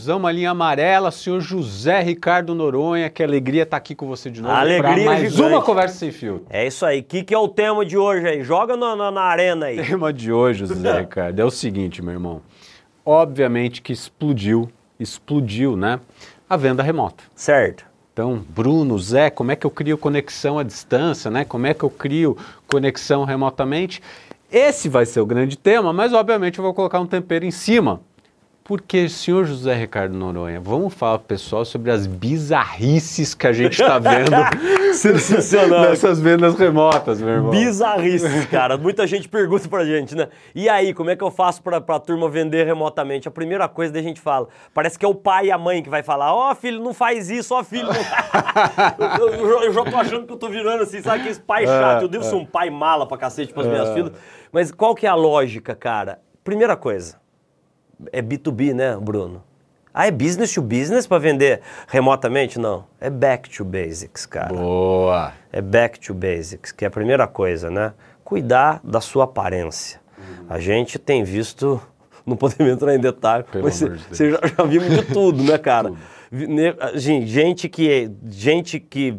Brasilzão, uma linha amarela, senhor José Ricardo Noronha, que alegria estar aqui com você de novo. Alegria mais gigante. uma conversa sem fio. É isso aí. O que, que é o tema de hoje aí? Joga na, na, na arena aí. O tema de hoje, José Ricardo, é o seguinte, meu irmão. Obviamente que explodiu, explodiu, né? A venda remota. Certo. Então, Bruno, Zé, como é que eu crio conexão à distância, né? Como é que eu crio conexão remotamente? Esse vai ser o grande tema, mas obviamente eu vou colocar um tempero em cima. Porque, senhor José Ricardo Noronha, vamos falar pro pessoal sobre as bizarrices que a gente está vendo Sensacional. nessas vendas remotas, meu irmão. Bizarrices, cara. Muita gente pergunta pra gente, né? E aí, como é que eu faço pra, pra turma vender remotamente? A primeira coisa da gente fala, parece que é o pai e a mãe que vai falar, ó filho, não faz isso, ó filho. Não... eu, eu- eu já tô achando que eu tô virando assim, sabe aqueles pai chato. Eu devo ser um pai mala pra cacete pras minhas filhas. Mas qual que é a lógica, cara? Primeira coisa, é B2B, né, Bruno? Ah, é business to business pra vender remotamente? Não. É back to basics, cara Boa. é back to basics, que é a primeira coisa, né? Cuidar da sua aparência. A gente tem visto, não podemos entrar em detalhe, Pelo mas você já, já vimos de tudo, né, cara? Gente, gente que gente que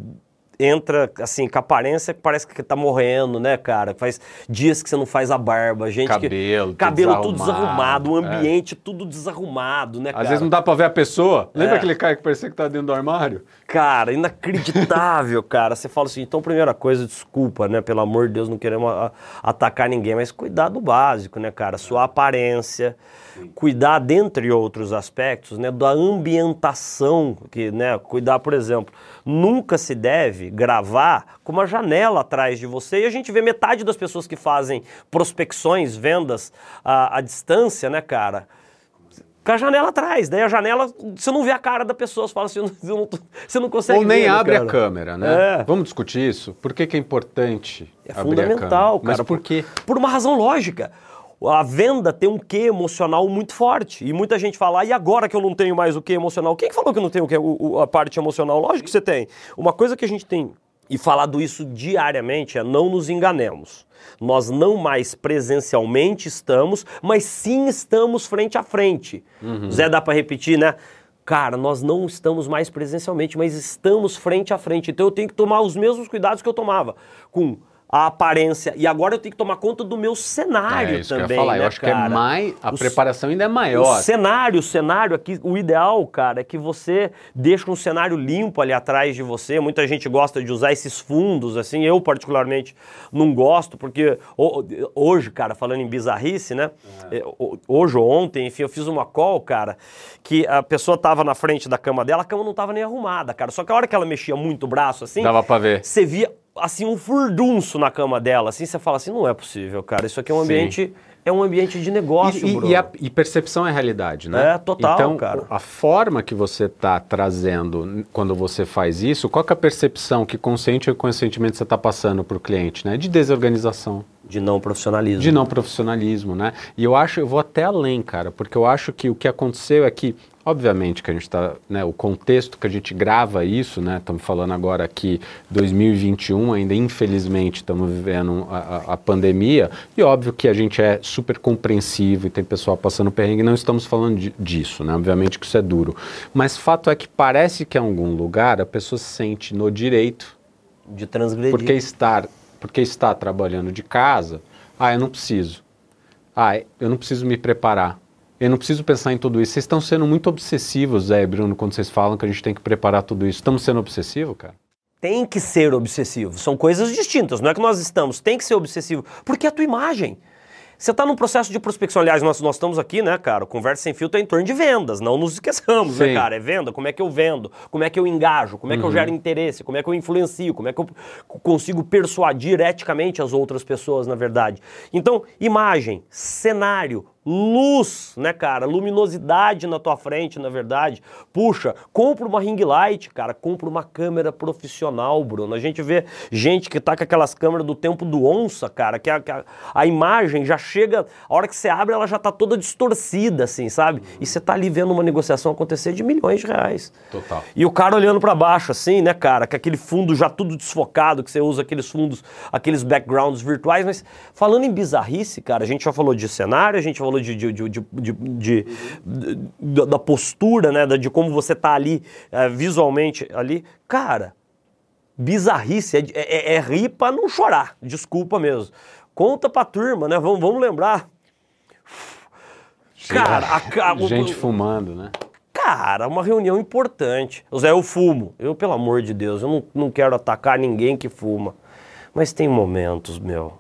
entra assim com a aparência que parece que tá morrendo, né, cara? Faz dias que você não faz a barba, gente Cabelo, que tudo cabelo tudo desarrumado, desarrumado, o é. ambiente tudo desarrumado, né, Às cara? vezes não dá pra ver a pessoa. Lembra É. aquele cara que parecia que tá dentro do armário? Cara, inacreditável, cara. Você fala assim, então, primeira coisa, desculpa, né? Pelo amor de Deus, não queremos a- atacar ninguém, mas cuidar do básico, né, cara? Sua aparência, cuidar, dentre outros aspectos, né, da ambientação, que, né, cuidar, por exemplo, nunca se deve gravar com uma janela atrás de você e a gente vê metade das pessoas que fazem prospecções, vendas à, à distância, né, cara? Com a janela atrás, daí a janela, você não vê a cara da pessoa, você fala assim, você não, você não consegue Ou nem ver, né, abre a cara? câmera, né? É. Vamos discutir isso? Por que, que é importante É abrir fundamental, a câmera? cara. Mas por quê? Por uma razão lógica. A venda tem um quê emocional muito forte. E muita gente fala, "Ah, e agora que eu não tenho mais o quê emocional? Quem que falou que eu não tenho o quê, o- a parte emocional? Lógico que você tem. Uma coisa que a gente tem, e falado isso diariamente, é não nos enganemos. Nós não mais presencialmente estamos, mas sim estamos frente a frente. Zé, dá pra repetir, né? Cara, nós não estamos mais presencialmente, mas estamos frente a frente. Então eu tenho que tomar os mesmos cuidados que eu tomava com a aparência. E agora eu tenho que tomar conta do meu cenário É isso também. que eu ia falar. né, eu acho que é cara? mais. A O preparação ainda é o maior. cenário, o cenário aqui, o ideal, cara, é que você deixa um cenário limpo ali atrás de você. Muita gente gosta de usar esses fundos, assim. Eu, particularmente, não gosto, porque ho- hoje, cara, falando em bizarrice, né? eh, ho- Hoje ou ontem, enfim, eu fiz uma call, cara, que a pessoa tava na frente da cama dela, a cama não tava nem arrumada, cara. Só que a hora que ela mexia muito o braço, assim. Dava pra ver. Você via, assim, um furdunço na cama dela, assim, você fala assim, não é possível, cara. Isso aqui é um Sim. ambiente. É um ambiente de negócio, E, e- Bruno. e a- e percepção é realidade, né? É, total, então, cara. a forma que você está trazendo quando você faz isso, qual é a percepção que consciente ou inconscientemente você está passando para o cliente, né? De desorganização, De não profissionalismo. de não profissionalismo, né? E eu acho, eu vou até além, cara, porque eu acho que o que aconteceu é que, obviamente, que a gente está, né, o contexto que a gente grava isso, né? Estamos falando agora aqui 2021, ainda infelizmente estamos vivendo a, a- a pandemia, e óbvio que a gente é super compreensivo e tem pessoal passando perrengue, não estamos falando de- disso, né? Obviamente que isso é duro. Mas fato é que parece que em algum lugar a pessoa se sente no direito De transgredir. porque estar, porque está trabalhando de casa, ah, eu não preciso. Ah, eu não preciso me preparar. Eu não preciso pensar em tudo isso. Vocês estão sendo muito obsessivos, Zé e Bruno, quando vocês falam que a gente tem que preparar tudo isso. Estamos sendo obsessivos, cara? Tem que ser obsessivo. São coisas distintas. Não é que nós estamos. Tem que ser obsessivo. Porque é a tua imagem. Você está num processo de prospecção. Aliás, nós, nós estamos aqui, né, cara? Conversa Sem Filtro é em torno de vendas. Não nos esqueçamos, Sim. né, cara? É venda. Como é que eu vendo? Como é que eu engajo? Como é que eu gero interesse? Como é que eu influencio? Como é que eu consigo persuadir eticamente as outras pessoas, na verdade? Então, imagem, cenário, luz, né, cara? Luminosidade na tua frente, na verdade. Puxa, compra uma ring light, cara. Compra uma câmera profissional, Bruno. A gente vê gente que tá com aquelas câmeras do tempo do onça, cara, que a, que a, a imagem já chega, a hora que você abre, ela já tá toda distorcida, assim, sabe? E você tá ali vendo uma negociação acontecer de milhões de reais. Total. E o cara olhando pra baixo, assim, né, cara, com aquele fundo já tudo desfocado, que você usa aqueles fundos, aqueles backgrounds virtuais. Mas falando em bizarrice, cara, a gente já falou de cenário, a gente falou falou de, de, de, de, de- da postura, né? da- De como você tá ali eh, visualmente ali. Cara, bizarrice, é, de- é, é rir pra não chorar, desculpa mesmo. Conta pra turma, né? Vamos, vamos lembrar. Cara, a, ca- o- Gente fumando, né? Cara, uma reunião importante. Zé, eu fumo. Eu, pelo amor de Deus, eu não, não quero atacar ninguém que fuma. Mas tem momentos, meu.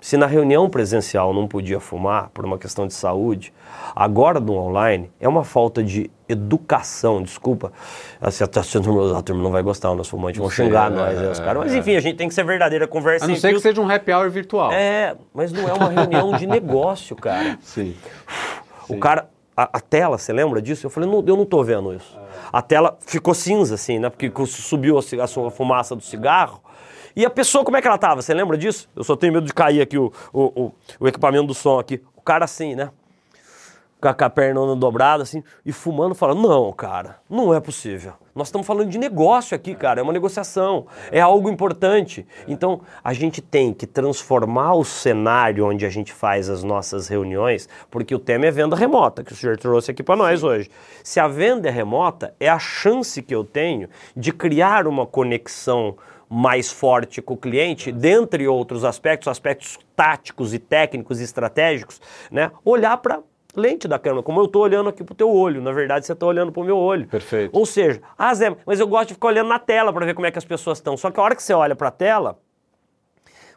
Se na reunião presencial não podia fumar por uma questão de saúde, agora no online é uma falta de educação, desculpa. Assim, a turma a turma não vai gostar, nós fumantes vão xingar é, nós, né, os é, caras. Mas é. enfim, a gente tem que ser verdadeira, conversa A não ser que seja um happy hour virtual. É, mas não é uma reunião de negócio, cara. Sim. O cara, a, a tela, você lembra disso? Eu falei, não, eu não tô vendo isso. A tela ficou cinza, assim, né? Porque subiu a, a fumaça do cigarro. E a pessoa, como é que ela tava? Você lembra disso? Eu só tenho medo de cair aqui o, o, o, o equipamento do som aqui. O cara assim, né? Com a, com a perna dobrada, assim, e fumando, falando, não, cara, não é possível. Nós estamos falando de negócio aqui, cara, é uma negociação, é algo importante. Então, a gente tem que transformar o cenário onde a gente faz as nossas reuniões, porque o tema é venda remota, que o senhor trouxe aqui para nós hoje. Se a venda é remota, é a chance que eu tenho de criar uma conexão mais forte com o cliente, dentre outros aspectos, aspectos táticos e técnicos e estratégicos, né? Olhar para lente da câmera, como eu estou olhando aqui pro teu olho, na verdade você está olhando pro meu olho. Perfeito. Ou seja, ah Zé, mas eu gosto de ficar olhando na tela para ver como é que as pessoas estão. Só que a hora que você olha para a tela,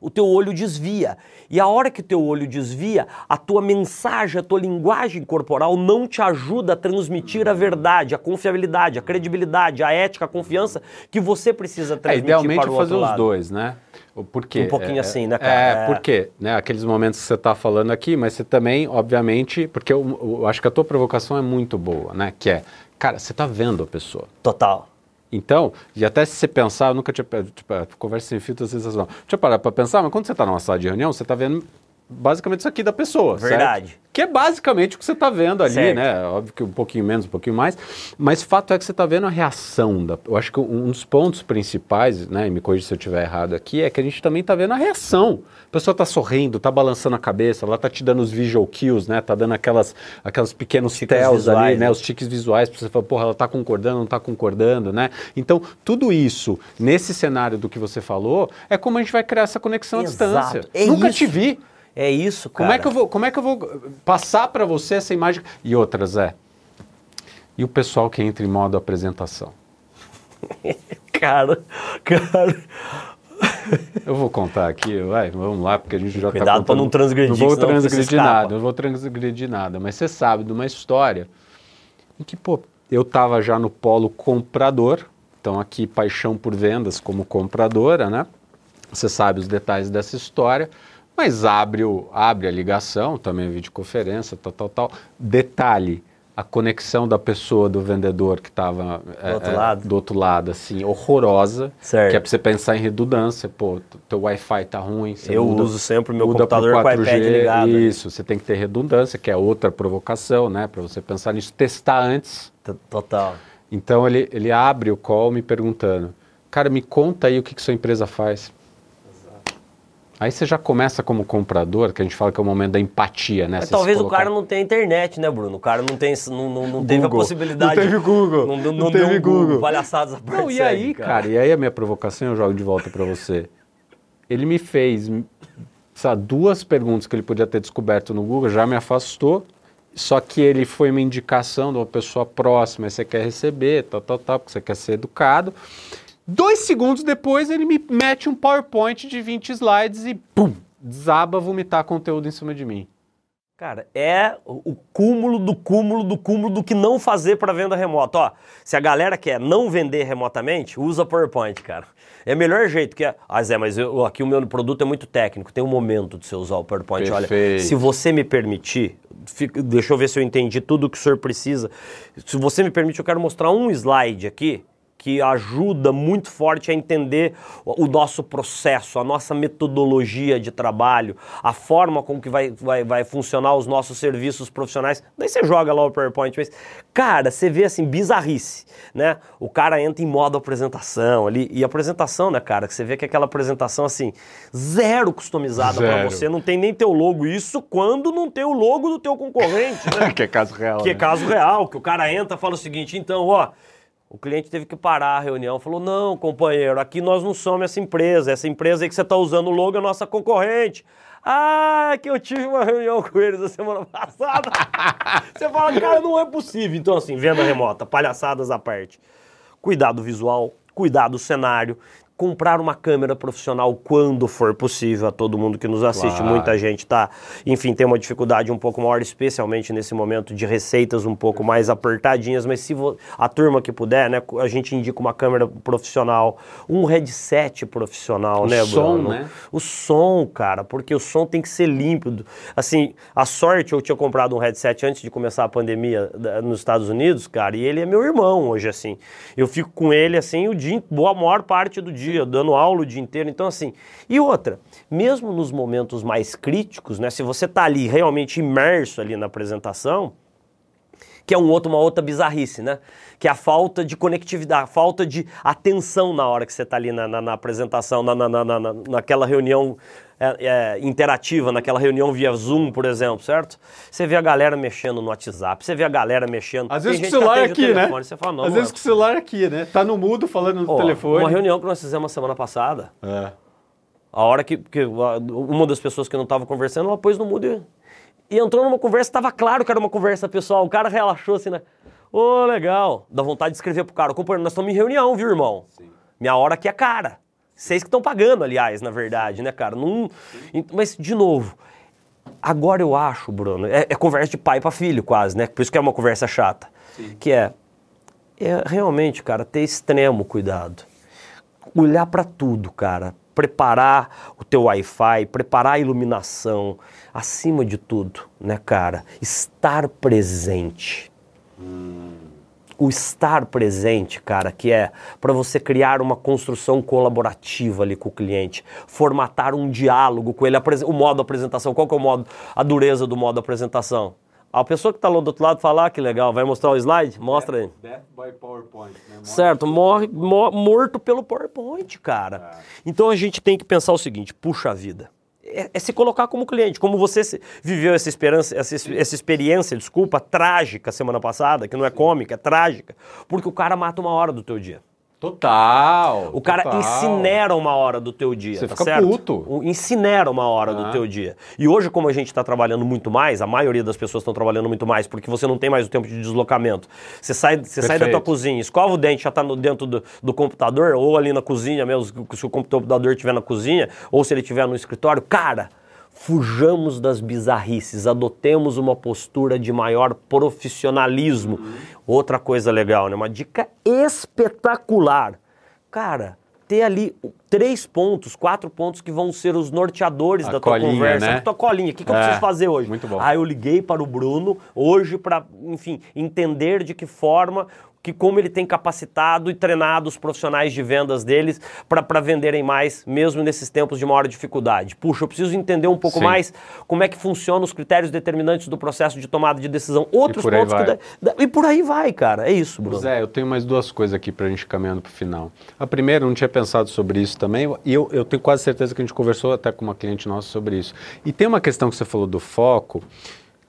o teu olho desvia. E a hora que o teu olho desvia, a tua mensagem, a tua linguagem corporal não te ajuda a transmitir a verdade, a confiabilidade, a credibilidade, a ética, a confiança que você precisa É, transmitir idealmente para o fazer os dois, né? O porquê? Um pouquinho É, assim, né, cara? É, É. por quê? Né? Aqueles momentos que você está falando aqui, mas você também, obviamente, porque eu, eu acho que a tua provocação é muito boa, né? Que é, cara, você está vendo a pessoa. Total. Então, e até se você pensar, eu nunca tinha, tipo, a conversa sem filtro, não. Deixa eu parar para pensar, mas quando você está numa sala de reunião, você está vendo basicamente isso aqui da pessoa, Verdade. certo? Que é basicamente o que você está vendo ali, Certo. né? Óbvio que um pouquinho menos, um pouquinho mais, mas fato é que você está vendo a reação. Da, eu acho que um dos pontos principais, né, e me corrija se eu estiver errado aqui, é que a gente também está vendo a reação. A pessoa está sorrindo, está balançando a cabeça, ela está te dando os visual cues, né? Tá dando aquelas, aquelas pequenos tells ali, né? né? Os tiques visuais para você falar, porra, ela está concordando, não está concordando, né? Então, tudo isso, nesse cenário do que você falou, é como a gente vai criar essa conexão Exato. à distância. É Nunca isso. te vi. É isso, cara. Como é, que eu vou, como é que eu vou passar para você essa imagem? E outras, é. E o pessoal que entra em modo apresentação? Cara, cara. Eu vou contar aqui, vai, vamos lá, porque a gente já está Cuidado pra não transgredir, Não vou transgredir nada, não vou transgredir nada. Mas você sabe de uma história em que, pô, eu estava já no polo comprador, então aqui paixão por vendas como compradora, né? Você sabe os detalhes dessa história, mas abre, o, abre a ligação, também videoconferência, tal, tal, tal. Detalhe, a conexão da pessoa, do vendedor que estava Do outro lado. do outro lado, assim, horrorosa. Certo. Que é para você pensar em redundância. Pô, teu Wi-Fi tá ruim. Eu muda- uso sempre o meu computador com o iPad ligado. Isso, você tem que ter redundância, que é outra provocação, né? Para você pensar nisso, testar antes. T- Total. Então ele, ele abre o call me perguntando, cara, me conta aí o que, que sua empresa faz. Aí você já começa como comprador, que a gente fala que é o momento da empatia, né? Mas Você talvez o colocar- cara não tenha internet, né, Bruno? O cara não, tem, não, não, não teve a possibilidade. Não teve Google. Não, não, Não teve Google. Google. Palhaçadas parte Não, e aí, cara? e aí a minha provocação eu jogo de volta para você. Ele me fez, sabe, duas perguntas que ele podia ter descoberto no Google, já me afastou. Só que ele foi uma indicação de uma pessoa próxima, aí você quer receber, tal, tal, tal, porque você quer ser educado. Dois segundos depois ele me mete um PowerPoint de 20 slides e pum, desaba vomitar conteúdo em cima de mim. Cara, é o cúmulo do cúmulo do cúmulo do que não fazer para venda remota. Ó, se a galera quer não vender remotamente, usa PowerPoint, cara. É o melhor jeito que é. Ah, Zé, mas eu- aqui o meu produto é muito técnico, tem um momento de você usar o PowerPoint. Olha, Perfeito. se você me permitir, fica- deixa eu ver se eu entendi tudo o que o senhor precisa. Se você me permite, eu quero mostrar um slide aqui que ajuda muito forte a entender o nosso processo, a nossa metodologia de trabalho, a forma com que vai, vai, vai funcionar os nossos serviços profissionais. Daí você joga lá o PowerPoint, mas, cara, você vê assim, bizarrice, né? O cara entra em modo apresentação ali, e apresentação, né, cara, que você vê que é aquela apresentação assim, zero customizada para você, não tem nem teu logo, isso quando não tem o logo do teu concorrente, né? que é caso real. Que né? é caso real, que o cara entra e fala o seguinte, então, ó, o cliente teve que parar a reunião, falou: Não, companheiro, aqui nós não somos essa empresa. Essa empresa aí que você está usando o logo é nossa concorrente. Ah, que eu tive uma reunião com eles a semana passada. você fala, cara, não é possível. Então, assim, venda remota, palhaçadas à parte. Cuidado visual, cuidado cenário comprar uma câmera profissional quando for possível a todo mundo que nos assiste. Claro. Muita gente tá, enfim, tem uma dificuldade um pouco maior, especialmente nesse momento de receitas um pouco mais apertadinhas, mas se a turma que puder, né, a gente indica uma câmera profissional, um headset profissional, o né, som, Bruno? né? O som, cara, porque o som tem que ser límpido. Assim, a sorte eu tinha comprado um headset antes de começar a pandemia nos Estados Unidos, cara, e ele é meu irmão hoje assim. Eu fico com ele assim o dia, boa maior parte do dia dia, dando aula o dia inteiro. Então, assim. E outra, mesmo nos momentos mais críticos, né? Se você está ali realmente imerso ali na apresentação, que é um outro, uma outra bizarrice, né? Que é a falta de conectividade, a falta de atenção na hora que você está ali na, na, na apresentação, na, na, naquela reunião é, é, interativa, naquela reunião via Zoom, por exemplo, certo? Você vê a galera mexendo no WhatsApp, você vê a galera mexendo. Às vezes com o celular aqui, o né? Você fala, não, Às vezes com o celular aqui, né? Tá no mudo falando no oh, telefone. Uma reunião que nós fizemos semana passada. É. A hora que, que uma das pessoas que não estava conversando, ela pôs no mudo e e entrou numa conversa, estava claro que era uma conversa pessoal. O cara relaxou assim, né? Ô, oh, legal. Dá vontade de escrever pro cara, companheiro, nós estamos em reunião, viu, irmão? Sim. Minha hora aqui é cara. Vocês que estão pagando, aliás, na verdade, né, cara? Não... Mas, de novo, agora eu acho, Bruno, é, é conversa de pai para filho, quase, né? Por isso que é uma conversa chata. Sim. Que é, é realmente, cara, ter extremo cuidado. Olhar para tudo, cara preparar o teu Wi-Fi, preparar a iluminação, acima de tudo, né, cara? Estar presente. Hum. O estar presente, cara, que é para você criar uma construção colaborativa ali com o cliente, formatar um diálogo com ele, o modo apresentação. Qual que é o modo, a dureza do modo apresentação? A pessoa que está lá do outro lado fala, ah, que legal, vai mostrar o slide? Mostra aí. Death by PowerPoint. Né? Certo, morre, mor, morto pelo PowerPoint, cara. É. Então a gente tem que pensar o seguinte, puxa vida. É, é, se colocar como cliente, como você viveu essa, esperança, essa, essa experiência, desculpa, trágica semana passada, que não é cômica, é trágica, porque o cara mata uma hora do teu dia. Total. O cara total. incinera uma hora do teu dia, Você tá fica certo? puto. Incinera uma hora do teu dia. E hoje, como a gente está trabalhando muito mais, a maioria das pessoas estão trabalhando muito mais, porque você não tem mais o tempo de deslocamento. Você sai, você sai da tua cozinha, escova o dente, já está dentro do, do, computador, ou ali na cozinha mesmo, se o computador estiver na cozinha, ou se ele estiver no escritório. Cara, fujamos das bizarrices, adotemos uma postura de maior profissionalismo. Outra coisa legal, né? Uma dica espetacular. Cara, ter ali três pontos, quatro pontos que vão ser os norteadores a da tua colinha, conversa. Né? A tua colinha. O que, que é, eu preciso fazer hoje? Muito bom. Ah, eu liguei para o Bruno hoje para, enfim, entender de que forma que como ele tem capacitado e treinado os profissionais de vendas deles para venderem mais, mesmo nesses tempos de maior dificuldade. Puxa, eu preciso entender um pouco Sim. mais como é que funcionam os critérios determinantes do processo de tomada de decisão. Outros pontos que da, da, E por aí vai, cara. É isso, Bruno. Zé, eu tenho mais duas coisas aqui para a gente caminhando para o final. A primeira, eu não tinha pensado sobre isso também, e eu, eu tenho quase certeza que a gente conversou até com uma cliente nossa sobre isso. E tem uma questão que você falou do foco,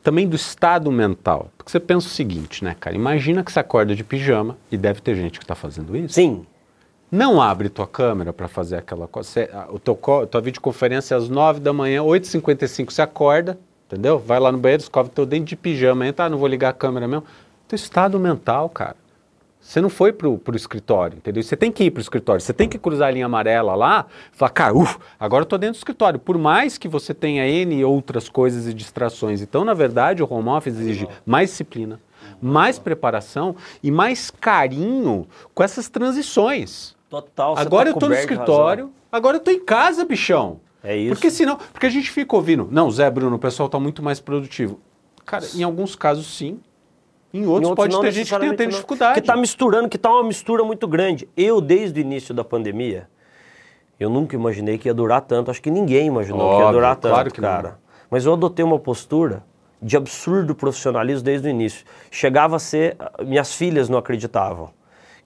também do estado mental. Porque você pensa o seguinte, né, cara? Imagina que você acorda de pijama, e deve ter gente que está fazendo isso. Sim. Não abre tua câmera para fazer aquela coisa. O teu, tua videoconferência é às 9 da manhã, 8h55 você acorda, entendeu? Vai lá no banheiro, escova teu dente de pijama, entra, ah, não vou ligar a câmera mesmo. Teu estado mental, cara. Você não foi pro, pro escritório, entendeu? Você tem que ir pro escritório, você tem que cruzar a linha amarela lá, falar, cara, uf, agora eu tô dentro do escritório. Por mais que você tenha N outras coisas e distrações. Então, na verdade, o home office exige mais disciplina, mais preparação e mais carinho com essas transições. Total. Agora tá eu tô no escritório, agora eu tô em casa, bichão. É isso. Porque senão, porque a gente fica ouvindo, não, Zé Bruno, o pessoal tá muito mais produtivo. Cara, em alguns casos sim, Em outros, Em pode não ter gente que tenha, tem não. dificuldade. Que está misturando, que está uma mistura muito grande. Eu, desde o início da pandemia, eu nunca imaginei que ia durar tanto. Acho que ninguém imaginou que ia Óbvio, durar tanto, claro que não. cara. Mas eu adotei uma postura de absurdo profissionalismo desde o início. Chegava a ser. Minhas filhas não acreditavam.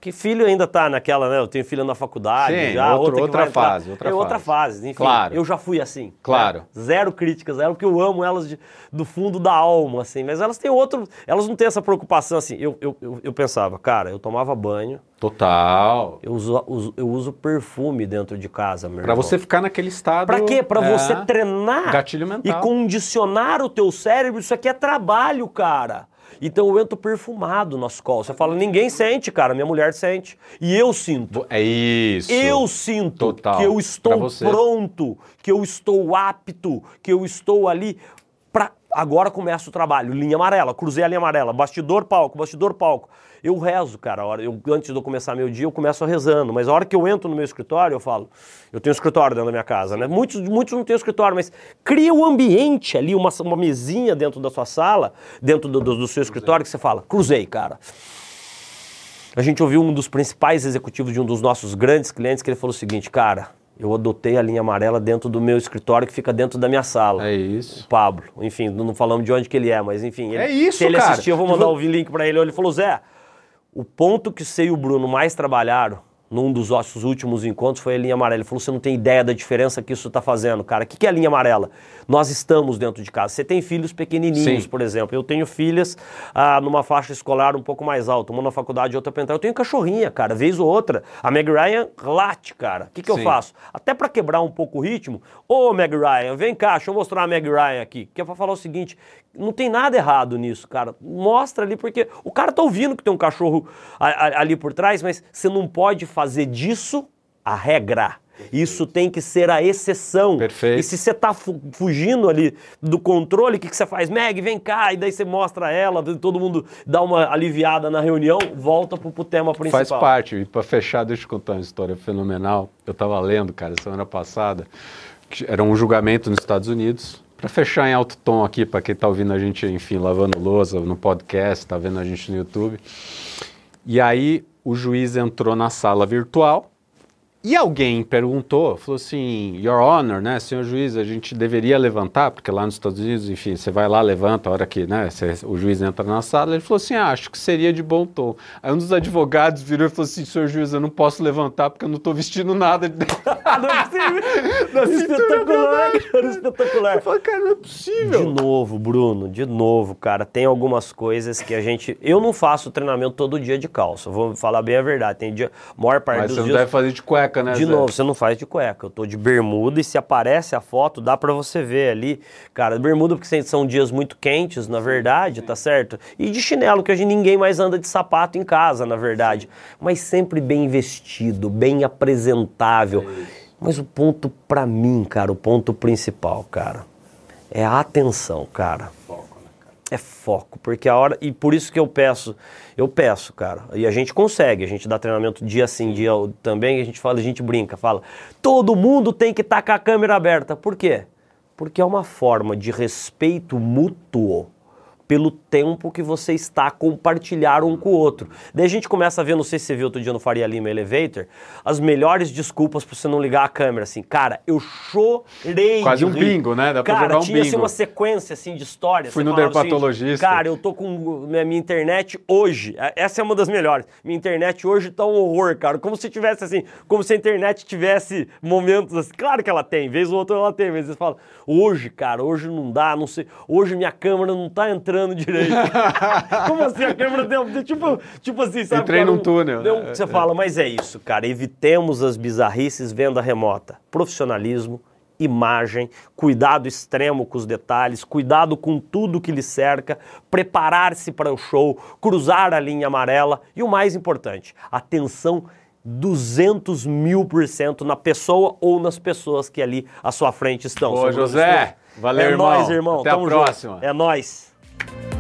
Que filho ainda tá naquela, né? Eu tenho filho na faculdade, Sim, já, outro- outra, outra fase, outra é outra fase. fase. Enfim, Claro. eu já fui assim. Claro. né? Zero críticas a elas, porque eu amo elas de- do fundo da alma, assim. Mas elas têm outro. Elas não têm essa preocupação, assim. Eu, eu, eu, eu pensava, cara, eu tomava banho, Total. eu uso, uso- eu uso perfume dentro de casa, meu Pra irmão. você ficar naquele estado. Pra quê? Pra é, você treinar Gatilho mental. e condicionar o teu cérebro. Isso aqui é trabalho, cara. Então eu entro perfumado nas costas. Você fala, ninguém sente, cara. Minha mulher sente. E eu sinto. É isso. Eu sinto Total. que eu estou pronto, que eu estou apto, que eu estou ali pra agora começa o trabalho, linha amarela, cruzei a linha amarela, bastidor palco, bastidor palco. Eu rezo, cara, a hora eu antes de eu começar meu dia, eu começo rezando, mas a hora que eu entro no meu escritório, eu falo, eu tenho um escritório dentro da minha casa, né? Muitos muitos não têm escritório, mas cria um ambiente ali, uma, uma mesinha dentro da sua sala, dentro do, do- do seu escritório que você fala, cruzei, cara. A gente ouviu um dos principais executivos de um dos nossos grandes clientes que ele falou o seguinte, cara, eu adotei a linha amarela dentro do meu escritório que fica dentro da minha sala. É isso. O Pablo, enfim, não falamos de onde que ele é, mas enfim. ele- É isso, Se ele cara. assistir, eu vou mandar o link pra ele. Ele falou, Zé, o ponto que você e o Bruno mais trabalharam num dos nossos últimos encontros foi a linha amarela. Ele falou, você não tem ideia da diferença que isso está fazendo, cara. O que, que é a linha amarela? Nós estamos dentro de casa. Você tem filhos pequenininhos, Sim. por exemplo. Eu tenho filhas ah, numa faixa escolar um pouco mais alta, uma na faculdade e outra pra entrar. Eu tenho cachorrinha, cara, vez ou outra. A Meg Ryan late, cara. O que, que eu faço? Até pra quebrar um pouco o ritmo. Ô, Meg Ryan, vem cá, deixa eu mostrar a Meg Ryan aqui. Que é pra falar o seguinte: não tem nada errado nisso, cara. Mostra ali, porque o cara tá ouvindo que tem um cachorro ali por trás, mas você não pode fazer disso a regra. Isso tem que ser a exceção. Perfeito. E se você tá fu- fugindo ali do controle, o que, que você faz? Meg, vem cá, e daí você mostra ela, todo mundo dá uma aliviada na reunião, volta pro, pro tema principal. Faz parte. E pra fechar, deixa eu contar uma história fenomenal. Eu tava lendo, cara, semana passada, que era um julgamento nos Estados Unidos. Pra fechar em alto tom aqui, pra quem tá ouvindo a gente, enfim, lavando louça no podcast, tá vendo a gente no YouTube. E aí o juiz entrou na sala virtual e alguém perguntou, falou assim, Your Honor, né, senhor juiz, a gente deveria levantar, porque lá nos Estados Unidos, enfim, você vai lá, levanta a hora que, né, você- o juiz entra na sala, ele falou assim, ah, acho que seria de bom tom. Aí um dos advogados virou e falou assim, senhor juiz, eu não posso levantar porque eu não estou vestindo nada de dentro. Ah, não é possível. espetacular, cara, espetacular. Eu falei, cara, não é De possível. novo, Bruno, de novo, cara, tem algumas coisas que a gente. Eu não faço treinamento todo dia de calça, vou falar bem a verdade. Tem dia. Maior parte Mas dos você não deve fazer de cueca, né, De Zé? novo, você não faz de cueca. Eu tô de bermuda e se aparece a foto, dá pra você ver ali. Cara, bermuda porque são dias muito quentes, na verdade, tá certo? E de chinelo, que hoje ninguém mais anda de sapato em casa, na verdade. Mas sempre bem vestido, bem apresentável. Mas o ponto pra mim, cara, o ponto principal, cara, é a atenção, cara. É foco, porque a hora. E por isso que eu peço, eu peço, cara. E a gente consegue, a gente dá treinamento dia sim, dia também, a gente fala, a gente brinca, fala. Todo mundo tem que estar com a câmera aberta. Por quê? Porque é uma forma de respeito mútuo pelo tempo que você está a compartilhar um com o outro. Daí a gente começa a ver, não sei se você viu outro dia no Faria Lima Elevator, as melhores desculpas para você não ligar a câmera, assim, cara, eu chorei Quase um bingo, né? Dá pra cara, jogar um tinha assim, bingo. uma sequência assim de histórias. Fui Você no falava assim, dermatologista. cara, eu tô com minha, minha internet hoje. Essa é uma das melhores. Minha internet hoje tá um horror, cara. Como se tivesse assim, como se a internet tivesse momentos assim. Claro que ela tem, vez ou outra ela tem, mas eles falam, hoje, cara, hoje não dá, não sei. Hoje minha câmera não tá entrando direito. como assim a câmera deu, tipo, tipo assim, sabe? Entrei num um- túnel. deu um- você fala, mas é isso, cara. Evitemos as bizarrices venda remota. Profissionalismo, imagem, cuidado extremo com os detalhes, cuidado com tudo que lhe cerca, preparar-se para o show, cruzar a linha amarela e o mais importante, atenção 200 mil por cento na pessoa ou nas pessoas que ali à sua frente estão. Ô, José, valeu, é irmão. nóis, irmão. Até a Tamo junto. próxima. É nóis. Thank you.